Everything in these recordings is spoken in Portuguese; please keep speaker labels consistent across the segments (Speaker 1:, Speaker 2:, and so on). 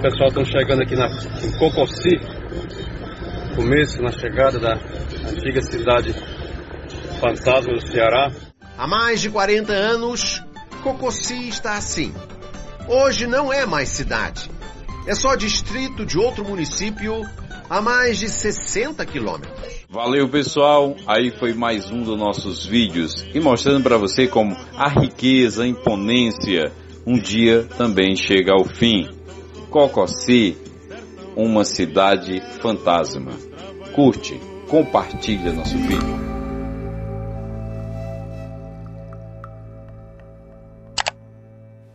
Speaker 1: o pessoal estão chegando aqui na, em Cocossi, começo, na chegada da antiga cidade fantasma do Ceará.
Speaker 2: Há mais de 40 anos, Cocossi está assim. Hoje não é mais cidade. É só distrito de outro município a mais de 60 quilômetros.
Speaker 3: Valeu pessoal, aí foi mais um dos nossos vídeos e mostrando para você como a riqueza, a imponência um dia também chega ao fim. Cocossi, uma cidade fantasma. Curte, compartilha nosso vídeo.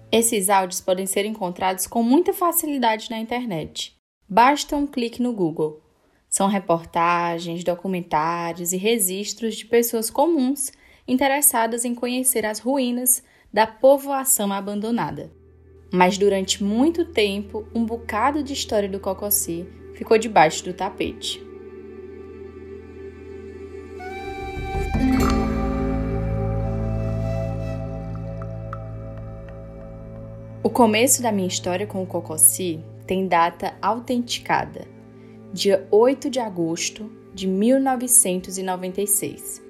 Speaker 4: Esses áudios podem ser encontrados com muita facilidade na internet. Basta um clique no Google. São reportagens, documentários e registros de pessoas comuns interessadas em conhecer as ruínas da povoação abandonada. Mas durante muito tempo, um bocado de história do Cocossi ficou debaixo do tapete. O começo da minha história com o Cocossi tem data autenticada, dia 8 de agosto de 1996.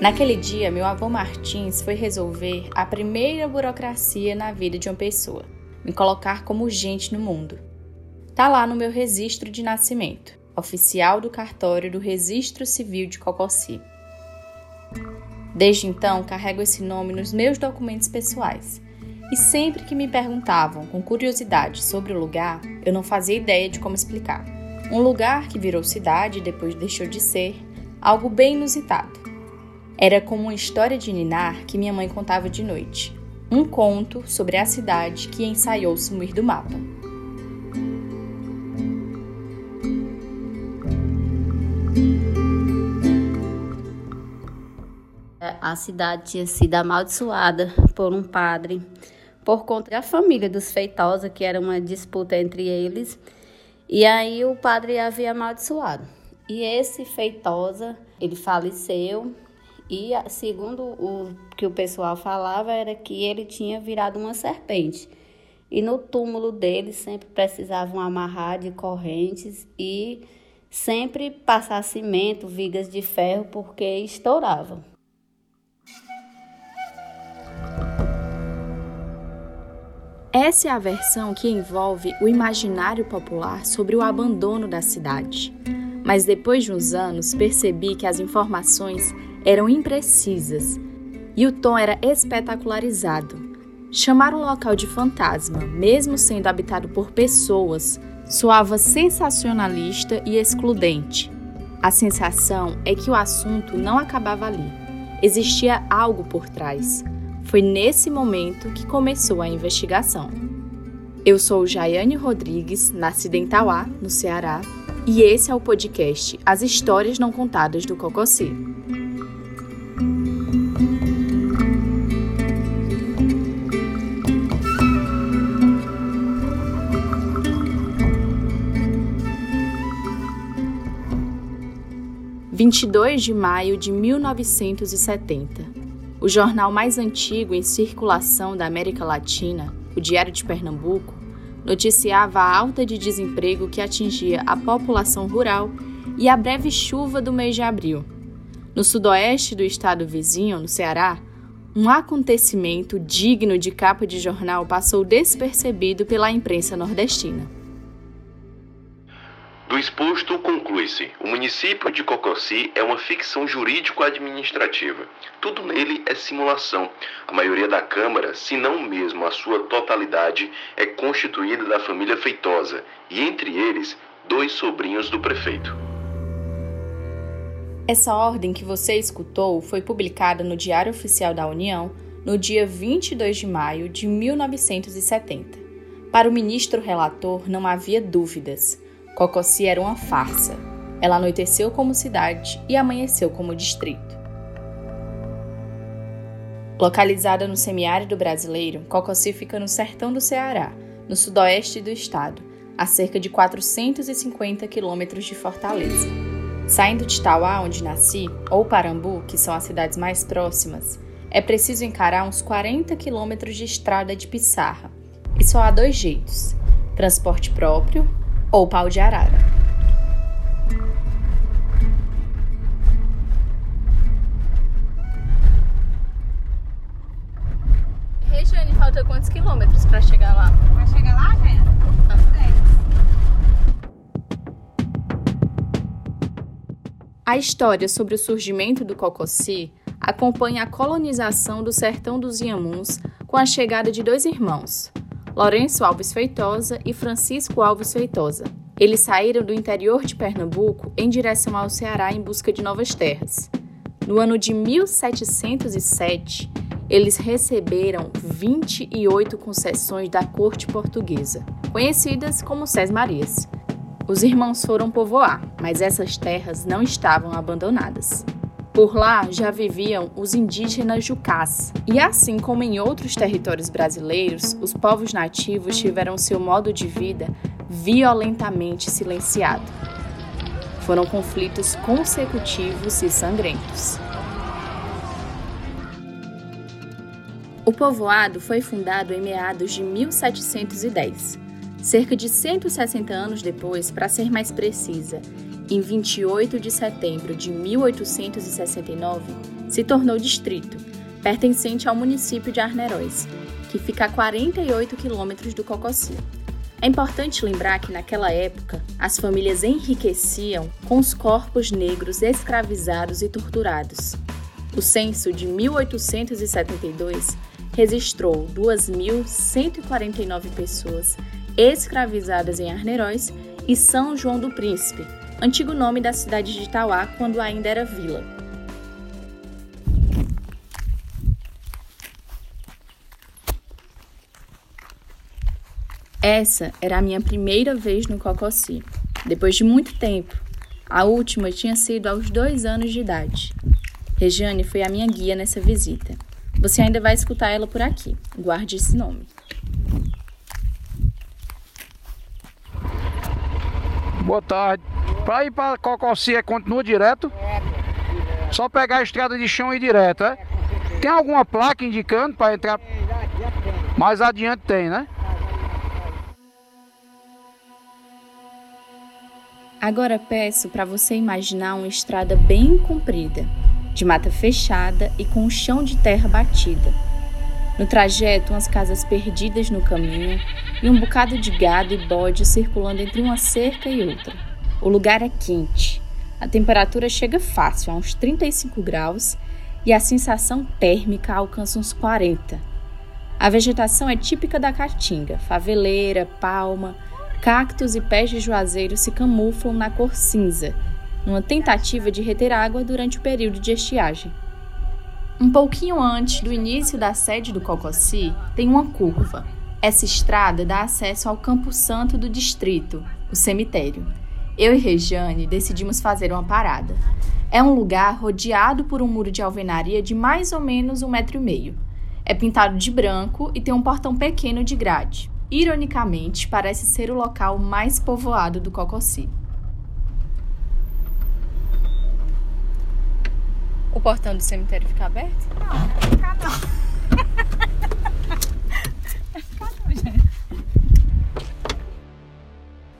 Speaker 4: Naquele dia, meu avô Martins foi resolver a primeira burocracia na vida de uma pessoa, me colocar como gente no mundo. Tá lá no meu registro de nascimento, oficial do cartório do Registro Civil de Cocossi. Desde então, carrego esse nome nos meus documentos pessoais. E sempre que me perguntavam com curiosidade sobre o lugar, eu não fazia ideia de como explicar. Um lugar que virou cidade e depois deixou de ser, algo bem inusitado. Era como uma história de Ninar que minha mãe contava de noite. Um conto sobre a cidade que ensaiou sumir do mapa.
Speaker 5: A cidade tinha sido amaldiçoada por um padre por conta da família dos Feitosa, que era uma disputa entre eles. E aí o padre havia amaldiçoado. E esse Feitosa, ele faleceu e segundo o que o pessoal falava era que ele tinha virado uma serpente. E no túmulo dele sempre precisavam amarrar de correntes e sempre passar cimento, vigas de ferro, porque estouravam.
Speaker 4: Essa é a versão que envolve o imaginário popular sobre o abandono da cidade. Mas depois de uns anos percebi que as informações eram imprecisas e o tom era espetacularizado. Chamar o local de fantasma, mesmo sendo habitado por pessoas, soava sensacionalista e excludente. A sensação é que o assunto não acabava ali. Existia algo por trás. Foi nesse momento que começou a investigação. Eu sou Jaiane Rodrigues, nascida em Tauá, no Ceará, e esse é o podcast As Histórias Não Contadas do Cocossi. 22 de maio de 1970. O jornal mais antigo em circulação da América Latina, o Diário de Pernambuco, noticiava a alta de desemprego que atingia a população rural e a breve chuva do mês de abril. No sudoeste do estado vizinho, no Ceará, um acontecimento digno de capa de jornal passou despercebido pela imprensa nordestina.
Speaker 6: Do exposto conclui-se: o município de Cocossi é uma ficção jurídico-administrativa. Tudo nele é simulação. A maioria da Câmara, se não mesmo a sua totalidade, é constituída da família Feitosa, e entre eles, dois sobrinhos do prefeito.
Speaker 4: Essa ordem que você escutou foi publicada no Diário Oficial da União no dia 22 de maio de 1970. Para o ministro relator, não havia dúvidas. Cocossi era uma farsa. Ela anoiteceu como cidade e amanheceu como distrito. Localizada no semiárido brasileiro, Cocossi fica no sertão do Ceará, no sudoeste do estado, a cerca de 450 quilômetros de Fortaleza. Saindo de Tauá, onde nasci, ou Parambu, que são as cidades mais próximas, é preciso encarar uns 40 quilômetros de estrada de pissarra. E só há dois jeitos: transporte próprio ou pau de arara. Regiane, falta quantos quilômetros para chegar lá?
Speaker 7: Para chegar lá, Jana?
Speaker 4: A história sobre o surgimento do Cocossi acompanha a colonização do sertão dos Inhamuns com a chegada de dois irmãos, Lourenço Alves Feitosa e Francisco Alves Feitosa. Eles saíram do interior de Pernambuco em direção ao Ceará em busca de novas terras. No ano de 1707, eles receberam 28 concessões da corte portuguesa, conhecidas como Sés Marias. Os irmãos foram povoar, mas essas terras não estavam abandonadas. Por lá já viviam os indígenas jucás. E assim como em outros territórios brasileiros, os povos nativos tiveram seu modo de vida violentamente silenciado. Foram conflitos consecutivos e sangrentos. O povoado foi fundado em meados de 1710, cerca de 160 anos depois, para ser mais precisa, em 28 de setembro de 1869, se tornou distrito, pertencente ao município de Arneróis, que fica a 48 quilômetros do Cocossi. É importante lembrar que naquela época as famílias enriqueciam com os corpos negros escravizados e torturados. O censo de 1872 registrou 2.149 pessoas escravizadas em Arneróis e São João do Príncipe, antigo nome da cidade de Itauá quando ainda era vila. Essa era a minha primeira vez no Cocossi, depois de muito tempo. A última tinha sido aos dois anos de idade. Regiane foi a minha guia nessa visita. Você ainda vai escutar ela por aqui. Guarde esse nome.
Speaker 8: Boa tarde. Para ir para Cocossi é continua direto? É. Só pegar a estrada de chão e ir direto, é? é tem alguma placa indicando para entrar? Mais adiante tem, né?
Speaker 4: Agora peço para você imaginar uma estrada bem comprida, de mata fechada e com um chão de terra batida. No trajeto, umas casas perdidas no caminho e um bocado de gado e bode circulando entre uma cerca e outra. O lugar é quente. A temperatura chega fácil, a uns 35 graus, e a sensação térmica alcança uns 40. A vegetação é típica da caatinga, faveleira, palma, cactos e pés de juazeiro se camuflam na cor cinza, numa tentativa de reter água durante o período de estiagem. Um pouquinho antes do início da sede do Cocossi, tem uma curva. Essa estrada dá acesso ao Campo Santo do distrito, o cemitério. Eu e Regiane decidimos fazer uma parada. É um lugar rodeado por um muro de alvenaria de mais ou menos um metro e meio. É pintado de branco e tem um portão pequeno de grade. Ironicamente, parece ser o local mais povoado do Cocossi. O portão do cemitério fica aberto?
Speaker 7: Não, não fica não. fica não, gente.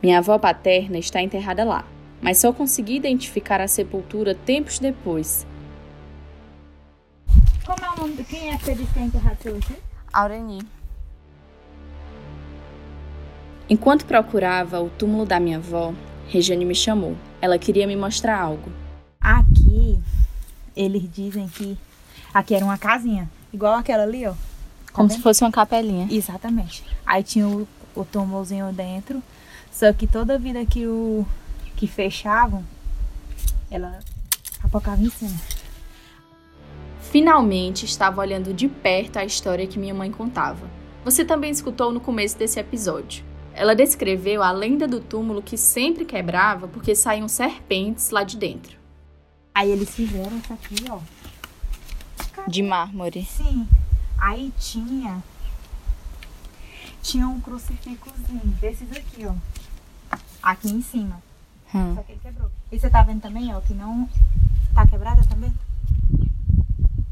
Speaker 4: Minha avó paterna está enterrada lá, mas só consegui identificar a sepultura tempos depois.
Speaker 7: Como é o nome? Quem é que você disse que é enterrado aqui?
Speaker 4: Aureni. Enquanto procurava o túmulo da minha avó, Regiane me chamou. Ela queria me mostrar algo.
Speaker 7: Aqui eles dizem que aqui era uma casinha, igual aquela ali, ó. Tá
Speaker 4: Como se fosse uma capelinha.
Speaker 7: Exatamente. Aí tinha o, o túmulozinho dentro, só que toda vida que o que fechavam, ela apocava em cima.
Speaker 4: Finalmente estava olhando de perto a história que minha mãe contava. Você também escutou no começo desse episódio. Ela descreveu a lenda do túmulo que sempre quebrava porque saíam serpentes lá de dentro.
Speaker 7: Aí eles fizeram isso aqui, ó.
Speaker 4: De mármore.
Speaker 7: Sim. Aí tinha. Tinha um crucifixozinho desses aqui, ó. Aqui em cima. Hum. Só que ele quebrou. E você tá vendo também, ó, que não tá quebrada também?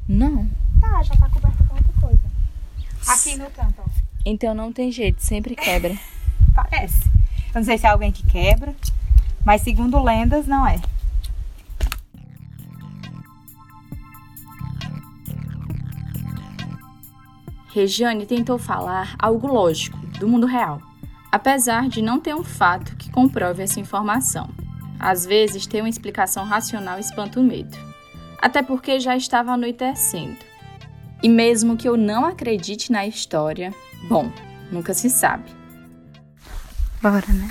Speaker 4: Não.
Speaker 7: Tá, já tá coberta com outra coisa. Aqui no canto, ó.
Speaker 4: Então não tem jeito, sempre quebra.
Speaker 7: parece. Eu não sei se é alguém que quebra, mas segundo lendas, não é.
Speaker 4: Regiane tentou falar algo lógico, do mundo real, apesar de não ter um fato que comprove essa informação. Às vezes, ter uma explicação racional espanta o medo, até porque já estava anoitecendo. E mesmo que eu não acredite na história, bom, nunca se sabe.
Speaker 7: Bora, né?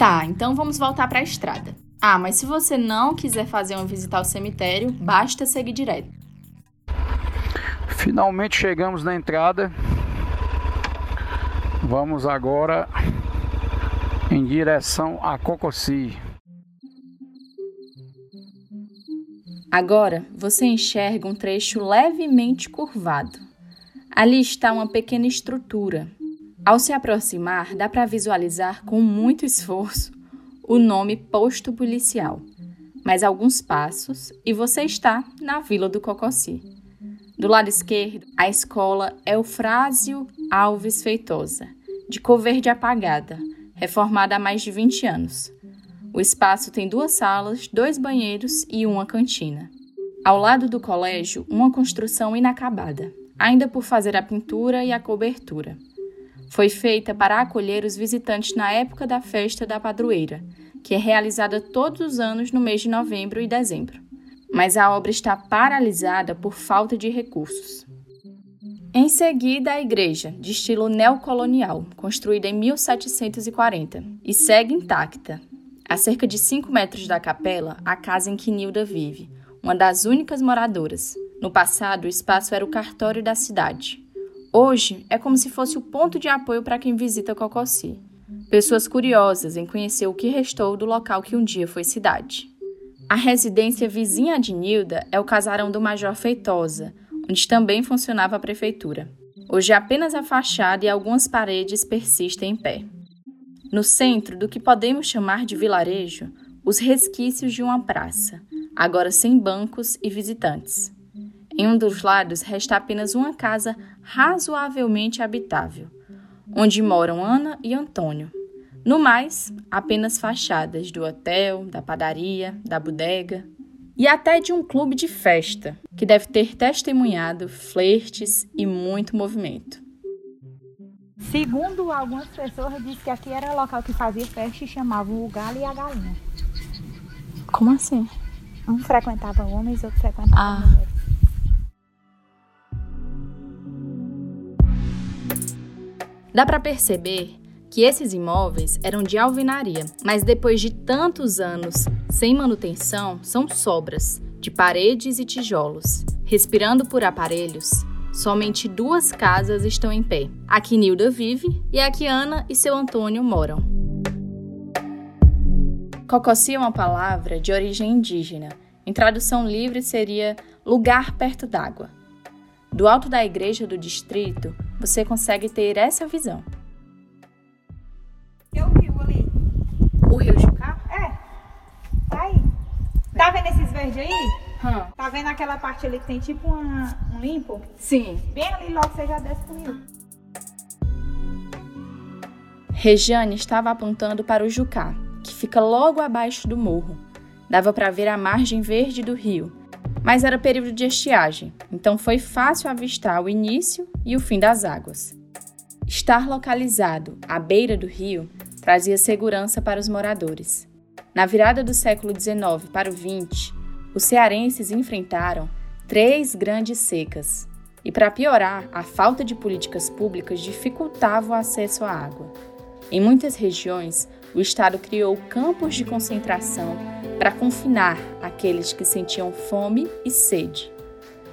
Speaker 4: Tá, então vamos voltar para a estrada. Ah, mas se você não quiser fazer uma visita ao cemitério, basta seguir direto.
Speaker 8: Finalmente chegamos na entrada. Vamos agora em direção a Cocossi.
Speaker 4: Agora você enxerga um trecho levemente curvado. Ali está uma pequena estrutura, ao se aproximar, dá para visualizar com muito esforço o nome posto policial. Mais alguns passos e você está na Vila do Cocossi. Do lado esquerdo, a escola Eufrásio Alves Feitosa, de cor verde apagada, reformada há mais de 20 anos. O espaço tem duas salas, dois banheiros e uma cantina. Ao lado do colégio, uma construção inacabada, ainda por fazer a pintura e a cobertura. Foi feita para acolher os visitantes na época da festa da padroeira, que é realizada todos os anos no mês de novembro e dezembro. Mas a obra está paralisada por falta de recursos. Em seguida, a igreja, de estilo neocolonial, construída em 1740, e segue intacta. A cerca de 5 metros da capela, a casa em que Nilda vive, uma das únicas moradoras. No passado, o espaço era o cartório da cidade. Hoje é como se fosse o ponto de apoio para quem visita Cocossi. Pessoas curiosas em conhecer o que restou do local que um dia foi cidade. A residência vizinha de Nilda é o casarão do Major Feitosa, onde também funcionava a prefeitura. Hoje apenas a fachada e algumas paredes persistem em pé. No centro do que podemos chamar de vilarejo, os resquícios de uma praça, agora sem bancos e visitantes. Em um dos lados resta apenas uma casa razoavelmente habitável, onde moram Ana e Antônio. No mais, apenas fachadas do hotel, da padaria, da bodega e até de um clube de festa, que deve ter testemunhado flertes e muito movimento.
Speaker 7: Segundo algumas pessoas, diz que aqui era o local que fazia festa e chamavam o galo e a galinha.
Speaker 4: Como assim?
Speaker 7: Um frequentava homens, outro frequentava
Speaker 4: ah.
Speaker 7: mulheres.
Speaker 4: Dá para perceber que esses imóveis eram de alvenaria, mas depois de tantos anos sem manutenção, são sobras de paredes e tijolos. Respirando por aparelhos, somente duas casas estão em pé. Aqui Nilda vive e aqui Ana e seu Antônio moram. Cocossi é uma palavra de origem indígena. Em tradução livre seria lugar perto d'água. Do alto da igreja do distrito, você consegue ter essa visão.
Speaker 7: O rio ali?
Speaker 4: O rio Jucá?
Speaker 7: É. Tá aí. Tá vendo esses verdes aí?
Speaker 4: Hum.
Speaker 7: Tá vendo aquela parte ali que tem tipo uma, um limpo?
Speaker 4: Sim.
Speaker 7: Bem ali logo você já desce pro rio.
Speaker 4: Regiane estava apontando para o Jucá, que fica logo abaixo do morro. Dava para ver a margem verde do rio, mas era período de estiagem, então foi fácil avistar o início e o fim das águas. Estar localizado à beira do rio trazia segurança para os moradores. Na virada do século XIX para o XX, os cearenses enfrentaram três grandes secas, e para piorar, a falta de políticas públicas dificultava o acesso à água. Em muitas regiões, o Estado criou campos de concentração para confinar aqueles que sentiam fome e sede.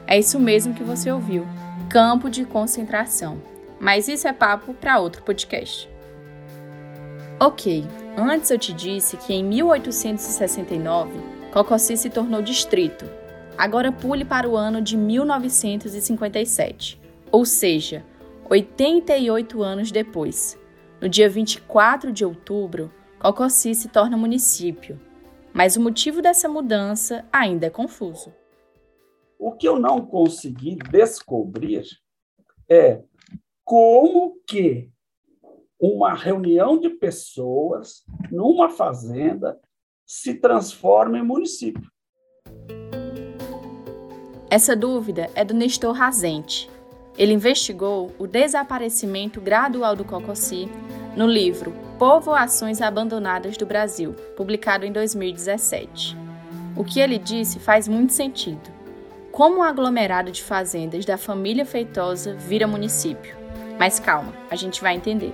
Speaker 4: É isso mesmo que você ouviu: campo de concentração. Mas isso é papo para outro podcast. Ok, antes eu te disse que em 1869 Cocossi se tornou distrito. Agora pule para o ano de 1957, ou seja, 88 anos depois. No dia 24 de outubro, Cocossi se torna município, mas o motivo dessa mudança ainda é confuso.
Speaker 9: O que eu não consegui descobrir é como que uma reunião de pessoas numa fazenda se transforma em município.
Speaker 4: Essa dúvida é do Nestor Razente. Ele investigou o desaparecimento gradual do Cocossi no livro Povoações Abandonadas do Brasil, publicado em 2017. O que ele disse faz muito sentido. Como um aglomerado de fazendas da família Feitosa vira município? Mas calma, a gente vai entender.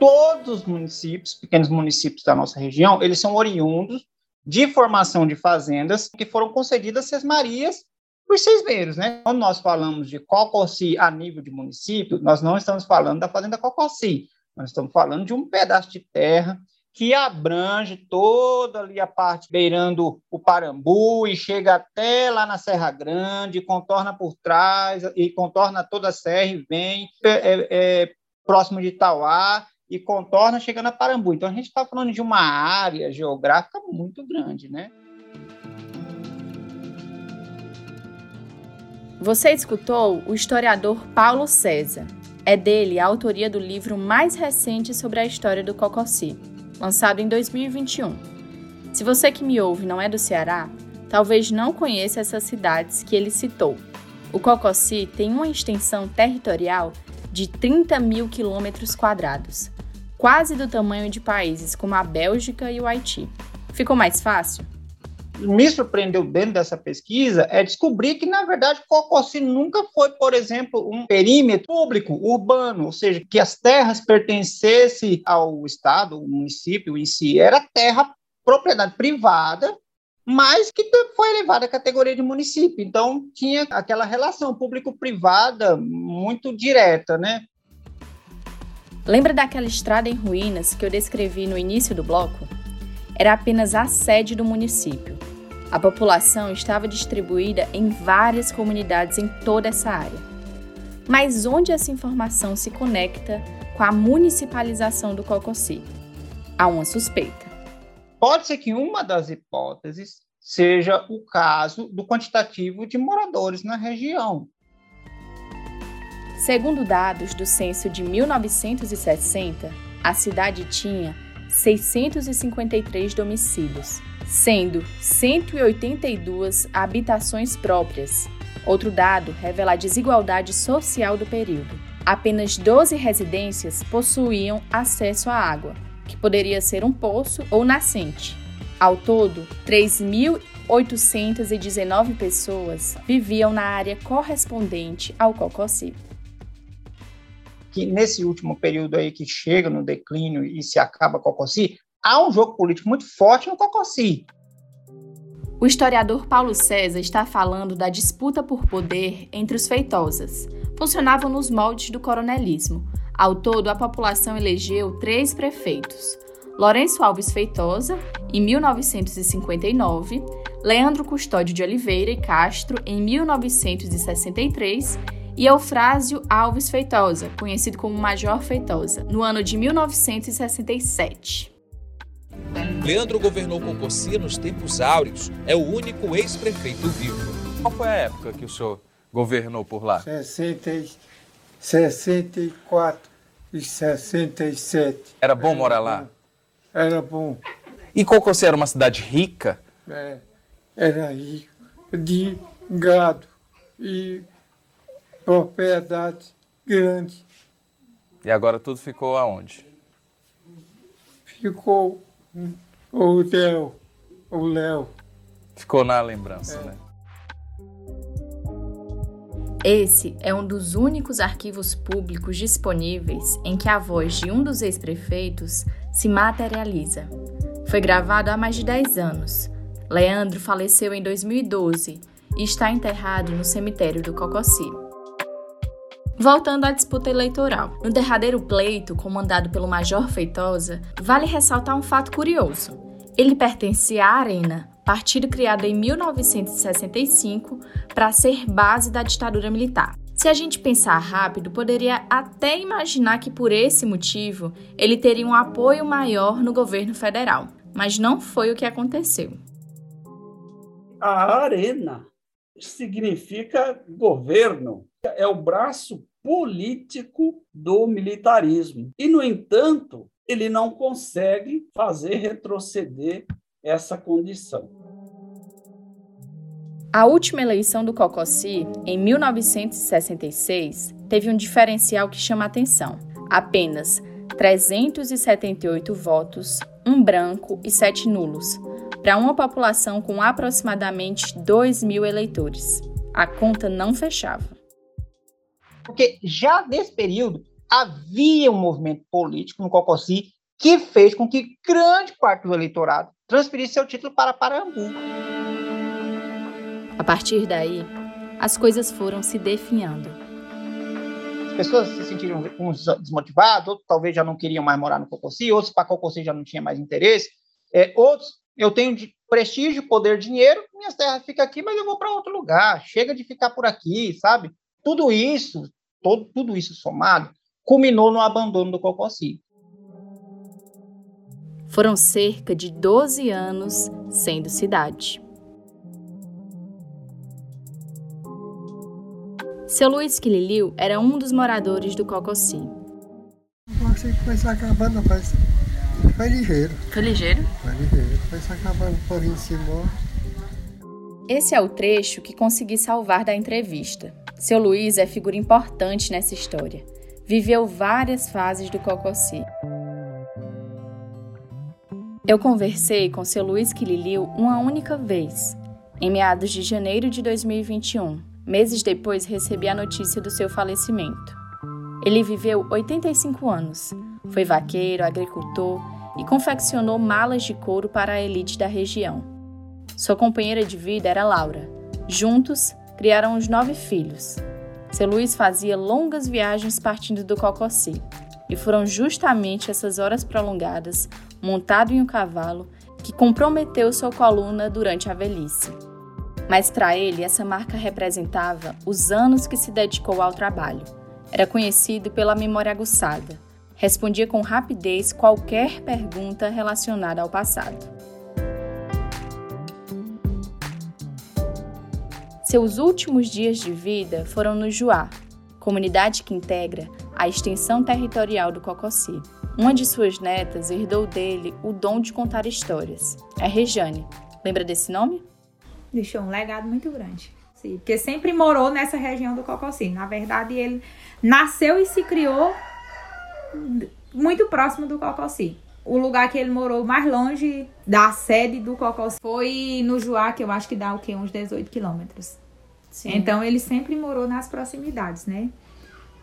Speaker 10: Todos os municípios, pequenos municípios da nossa região, eles são oriundos de formação de fazendas que foram concedidas às Marias os seismeiros, né? Quando nós falamos de Cocossi a nível de município, nós não estamos falando da fazenda Cocossi, nós estamos falando de um pedaço de terra que abrange toda ali a parte beirando o Parambu e chega até lá na Serra Grande, contorna por trás e contorna toda a serra e vem é, é, é próximo de Itauá e contorna chegando a Parambu. Então a gente está falando de uma área geográfica muito grande, né?
Speaker 4: Você escutou o historiador Paulo César. É dele a autoria do livro mais recente sobre a história do Cocossi, lançado em 2021. Se você que me ouve não é do Ceará, talvez não conheça essas cidades que ele citou. O Cocossi tem uma extensão territorial de 30 mil quilômetros quadrados, quase do tamanho de países como a Bélgica e o Haiti. Ficou mais fácil?
Speaker 10: Me surpreendeu dentro dessa pesquisa é descobrir que, na verdade, Cocossi nunca foi, por exemplo, um perímetro público, urbano, ou seja, que as terras pertencessem ao Estado, o município em si, era terra propriedade privada, mas que foi elevada à categoria de município. Então, tinha aquela relação público-privada muito direta, né?
Speaker 4: Lembra daquela estrada em ruínas que eu descrevi no início do bloco? Era apenas a sede do município. A população estava distribuída em várias comunidades em toda essa área. Mas onde essa informação se conecta com a municipalização do Cocossi? Há uma suspeita.
Speaker 10: Pode ser que uma das hipóteses seja o caso do quantitativo de moradores na região.
Speaker 4: Segundo dados do censo de 1960, a cidade tinha 653 domicílios, sendo 182 habitações próprias. Outro dado revela a desigualdade social do período. Apenas 12 residências possuíam acesso à água, que poderia ser um poço ou nascente. Ao todo, 3.819 pessoas viviam na área correspondente ao Cocossi
Speaker 10: que nesse último período aí que chega no declínio e se acaba Cocossi, há um jogo político muito forte no Cocossi.
Speaker 4: O historiador Paulo César está falando da disputa por poder entre os feitosas. Funcionavam nos moldes do coronelismo. Ao todo, a população elegeu três prefeitos: Lourenço Alves Feitosa, em 1959, Leandro Custódio de Oliveira e Castro, em 1963 e Eufrásio Alves Feitosa, conhecido como Major Feitosa, no ano de 1967.
Speaker 11: Leandro governou Concossia nos tempos áureos. É o único ex-prefeito vivo.
Speaker 3: Qual foi a época que o senhor governou por lá?
Speaker 12: 60, 64 e 67.
Speaker 3: Era bom morar lá?
Speaker 12: Era bom.
Speaker 3: E Concossia era uma cidade rica?
Speaker 12: É, era rico. De gado e propriedade grande.
Speaker 3: E agora tudo ficou aonde?
Speaker 12: Ficou o Léo, o Léo.
Speaker 3: Ficou na lembrança, é. né?
Speaker 4: Esse é um dos únicos arquivos públicos disponíveis em que a voz de um dos ex-prefeitos se materializa. Foi gravado há mais de 10 anos. Leandro faleceu em 2012 e está enterrado no cemitério do Cocossi. Voltando à disputa eleitoral. No derradeiro pleito, comandado pelo Major Feitosa, vale ressaltar um fato curioso. Ele pertencia à Arena, partido criado em 1965 para ser base da ditadura militar. Se a gente pensar rápido, poderia até imaginar que por esse motivo ele teria um apoio maior no governo federal, mas não foi o que aconteceu.
Speaker 9: A arena significa governo, é o braço político do militarismo. E, no entanto, ele não consegue fazer retroceder essa condição.
Speaker 4: A última eleição do Cocossi, em 1966, teve um diferencial que chama atenção. Apenas 378 votos, um branco e sete nulos, para uma população com aproximadamente 2 mil eleitores. A conta não fechava.
Speaker 10: Porque já nesse período havia um movimento político no Cocossi que fez com que grande parte do eleitorado transferisse seu título para Parambu.
Speaker 4: A partir daí, as coisas foram se definhando.
Speaker 10: As pessoas se sentiram uns desmotivados, outros talvez já não queriam mais morar no Cocossi, outros para Cocossi já não tinha mais interesse, é, outros eu tenho de prestígio, poder, dinheiro, minhas terras ficam aqui, mas eu vou para outro lugar. Chega de ficar por aqui, sabe? Tudo isso, todo, tudo isso somado, culminou no abandono do Cocossi.
Speaker 4: Foram cerca de 12 anos sendo cidade. Seu Luiz Quililiu era um dos moradores do Cocossi.
Speaker 12: Achei que foi se acabando, mas foi ligeiro.
Speaker 4: Foi ligeiro?
Speaker 12: Foi ligeiro. Foi se acabando por em cima.
Speaker 4: Esse é o trecho que consegui salvar da entrevista. Seu Luiz é figura importante nessa história. Viveu várias fases do Cocossi. Eu conversei com seu Luiz Quililiu uma única vez, em meados de janeiro de 2021. Meses depois recebi a notícia do seu falecimento. Ele viveu 85 anos, foi vaqueiro, agricultor e confeccionou malas de couro para a elite da região. Sua companheira de vida era Laura. Juntos, criaram os nove filhos. Seu Luiz fazia longas viagens partindo do Cocossi, e foram justamente essas horas prolongadas montado em um cavalo, que comprometeu sua coluna durante a velhice. Mas para ele, essa marca representava os anos que se dedicou ao trabalho. Era conhecido pela memória aguçada. Respondia com rapidez qualquer pergunta relacionada ao passado. Seus últimos dias de vida foram no Juá, comunidade que integra a extensão territorial do Cocossi. Uma de suas netas herdou dele o dom de contar histórias. É Rejane. Lembra desse nome?
Speaker 7: Deixou um legado muito grande. Sim, porque sempre morou nessa região do Cocossi. Na verdade, ele nasceu e se criou muito próximo do Cocossi. O lugar que ele morou mais longe da sede do Cocossi foi no Juá, que eu acho que dá o quê? Uns 18 quilômetros. Então ele sempre morou nas proximidades, né?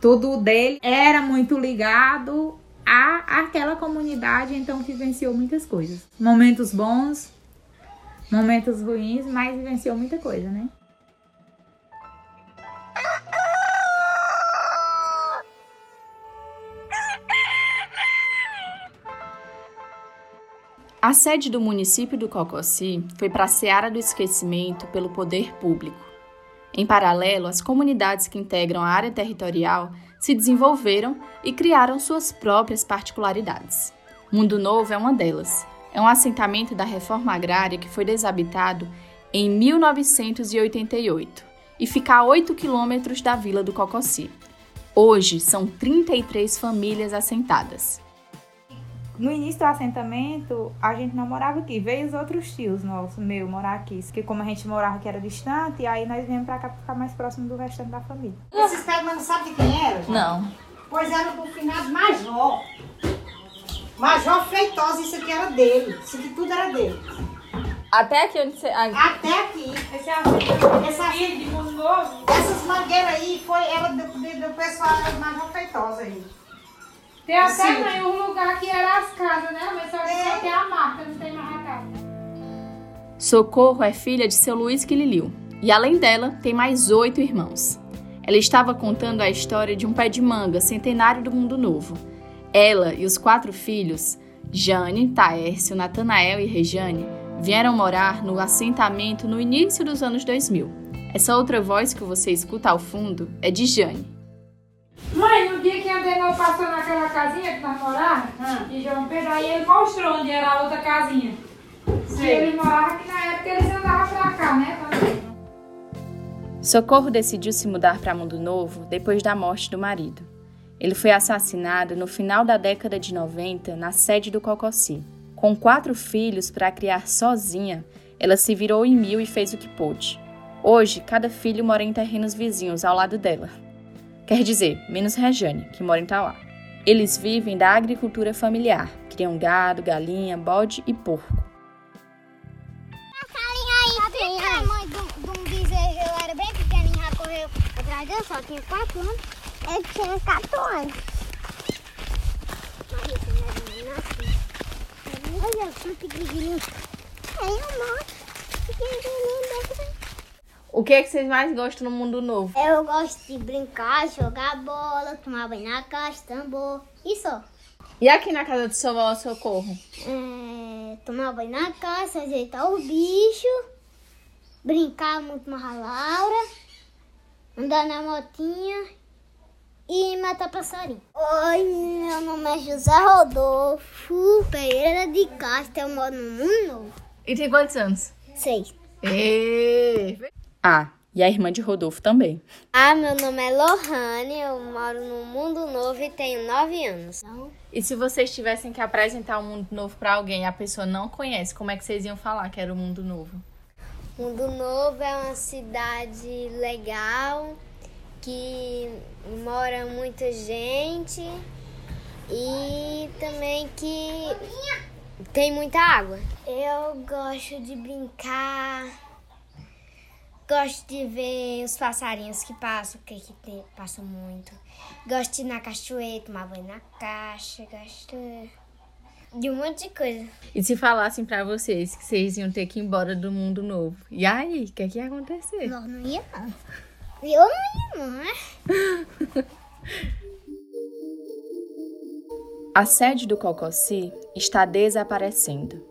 Speaker 7: Tudo dele era muito ligado a aquela comunidade, então vivenciou muitas coisas. Momentos bons, momentos ruins, mas vivenciou muita coisa, né?
Speaker 4: A sede do município do Cocossi foi para a Seara do Esquecimento pelo poder público. Em paralelo, as comunidades que integram a área territorial se desenvolveram e criaram suas próprias particularidades. Mundo Novo é uma delas. É um assentamento da reforma agrária que foi desabitado em 1988 e fica a 8 quilômetros da vila do Cocossi. Hoje são 33 famílias assentadas.
Speaker 7: No início do assentamento, a gente não morava aqui. Veio os outros tios nossos, meu, morar aqui. Porque como a gente morava que era distante, aí nós viemos pra cá pra ficar mais próximo do restante da família.
Speaker 13: Mas não sabe de quem era?
Speaker 4: Não.
Speaker 13: Pois era do finado Major. Major Feitosa, isso aqui era dele. Isso aqui tudo era dele.
Speaker 4: Até aqui onde você...
Speaker 13: Até aqui.
Speaker 7: Esse assento,
Speaker 13: Esse assento de mundo novo. Essas mangueiras aí, foi ela do, do, do pessoal do Major Feitosa aí.
Speaker 7: Tem até mãe, um lugar que era as casas, né? Mas só que só tem a marca, não tem mais a casa.
Speaker 4: Socorro é filha de seu Luiz Quililiu. E além dela, tem mais oito irmãos. Ela estava contando a história de um pé de manga centenário do Mundo Novo. Ela e os quatro filhos, Jane, Taércio, Natanael e Rejane, vieram morar no assentamento no início dos anos 2000. Essa outra voz que você escuta ao fundo é de Jane.
Speaker 14: Mãe, no dia que Andenor passou naquela casinha que nós morávamos, ah. de João Pedro, aí ele mostrou onde era a outra casinha. Sim. E ele morava aqui na época eles andavam pra cá, né?
Speaker 4: Socorro decidiu se mudar para Mundo Novo depois da morte do marido. Ele foi assassinado no final da década de 90 na sede do Cocossi. Com quatro filhos para criar sozinha, ela se virou em mil e fez o que pôde. Hoje, cada filho mora em terrenos vizinhos ao lado dela. Quer dizer, menos Rejane, que mora em Tauá. Eles vivem da agricultura familiar, criam gado, galinha, bode e porco.
Speaker 15: A mãe de um eu era bem pequenininho, já correu atrás só tinha 4 anos. Ele tinha 4 anos. Olha, só pequenininho. Aí eu mostro. Pequenininho
Speaker 4: o que é que vocês mais gostam no mundo novo?
Speaker 15: Eu gosto de brincar, jogar bola, tomar banho na caixa, tambor. Isso.
Speaker 4: E aqui na casa do seu avó Socorro?
Speaker 15: É, tomar banho na caixa, ajeitar os bichos, brincar muito com a Laura, andar na motinha e matar passarinho. Oi, meu nome é José Rodolfo Pereira de Castro, eu moro no Mundo Novo.
Speaker 4: E tem quantos anos?
Speaker 15: Seis.
Speaker 4: E... Ah, e a irmã de Rodolfo também.
Speaker 15: Ah, meu nome é Lohane, eu moro no Mundo Novo e tenho nove anos.
Speaker 4: E se vocês tivessem que apresentar o um Mundo Novo para alguém e a pessoa não conhece, como é que vocês iam falar que era o Mundo Novo?
Speaker 15: Mundo Novo é uma cidade legal, que mora muita gente e também que tem muita água. Eu gosto de brincar Gosto de ver os passarinhos que passam, que que tem, passam muito. Gosto de ir na cachoeira, tomar banho na caixa, gosto de um monte de coisa.
Speaker 4: E se falassem pra vocês que vocês iam ter que ir embora do mundo novo, e aí, o que, é que ia acontecer?
Speaker 15: Não, não ia não. Eu não ia não, né?
Speaker 4: A sede do Cocossi está desaparecendo,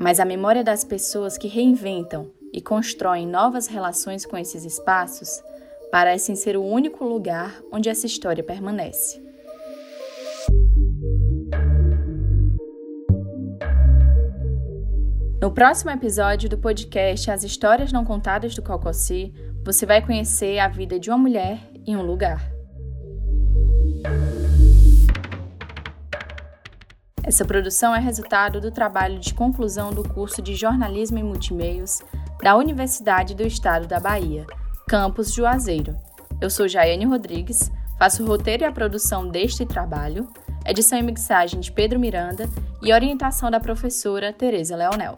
Speaker 4: mas a memória das pessoas que reinventam e constroem novas relações com esses espaços parecem ser o único lugar onde essa história permanece. No próximo episódio do podcast As Histórias Não Contadas do Cocossi, você vai conhecer a vida de uma mulher em um lugar. Essa produção é resultado do trabalho de conclusão do curso de Jornalismo em Multimeios da Universidade do Estado da Bahia, campus Juazeiro. Eu sou Jaiane Rodrigues, faço o roteiro e a produção deste trabalho, edição e mixagem de Pedro Miranda e orientação da professora Tereza Leonel.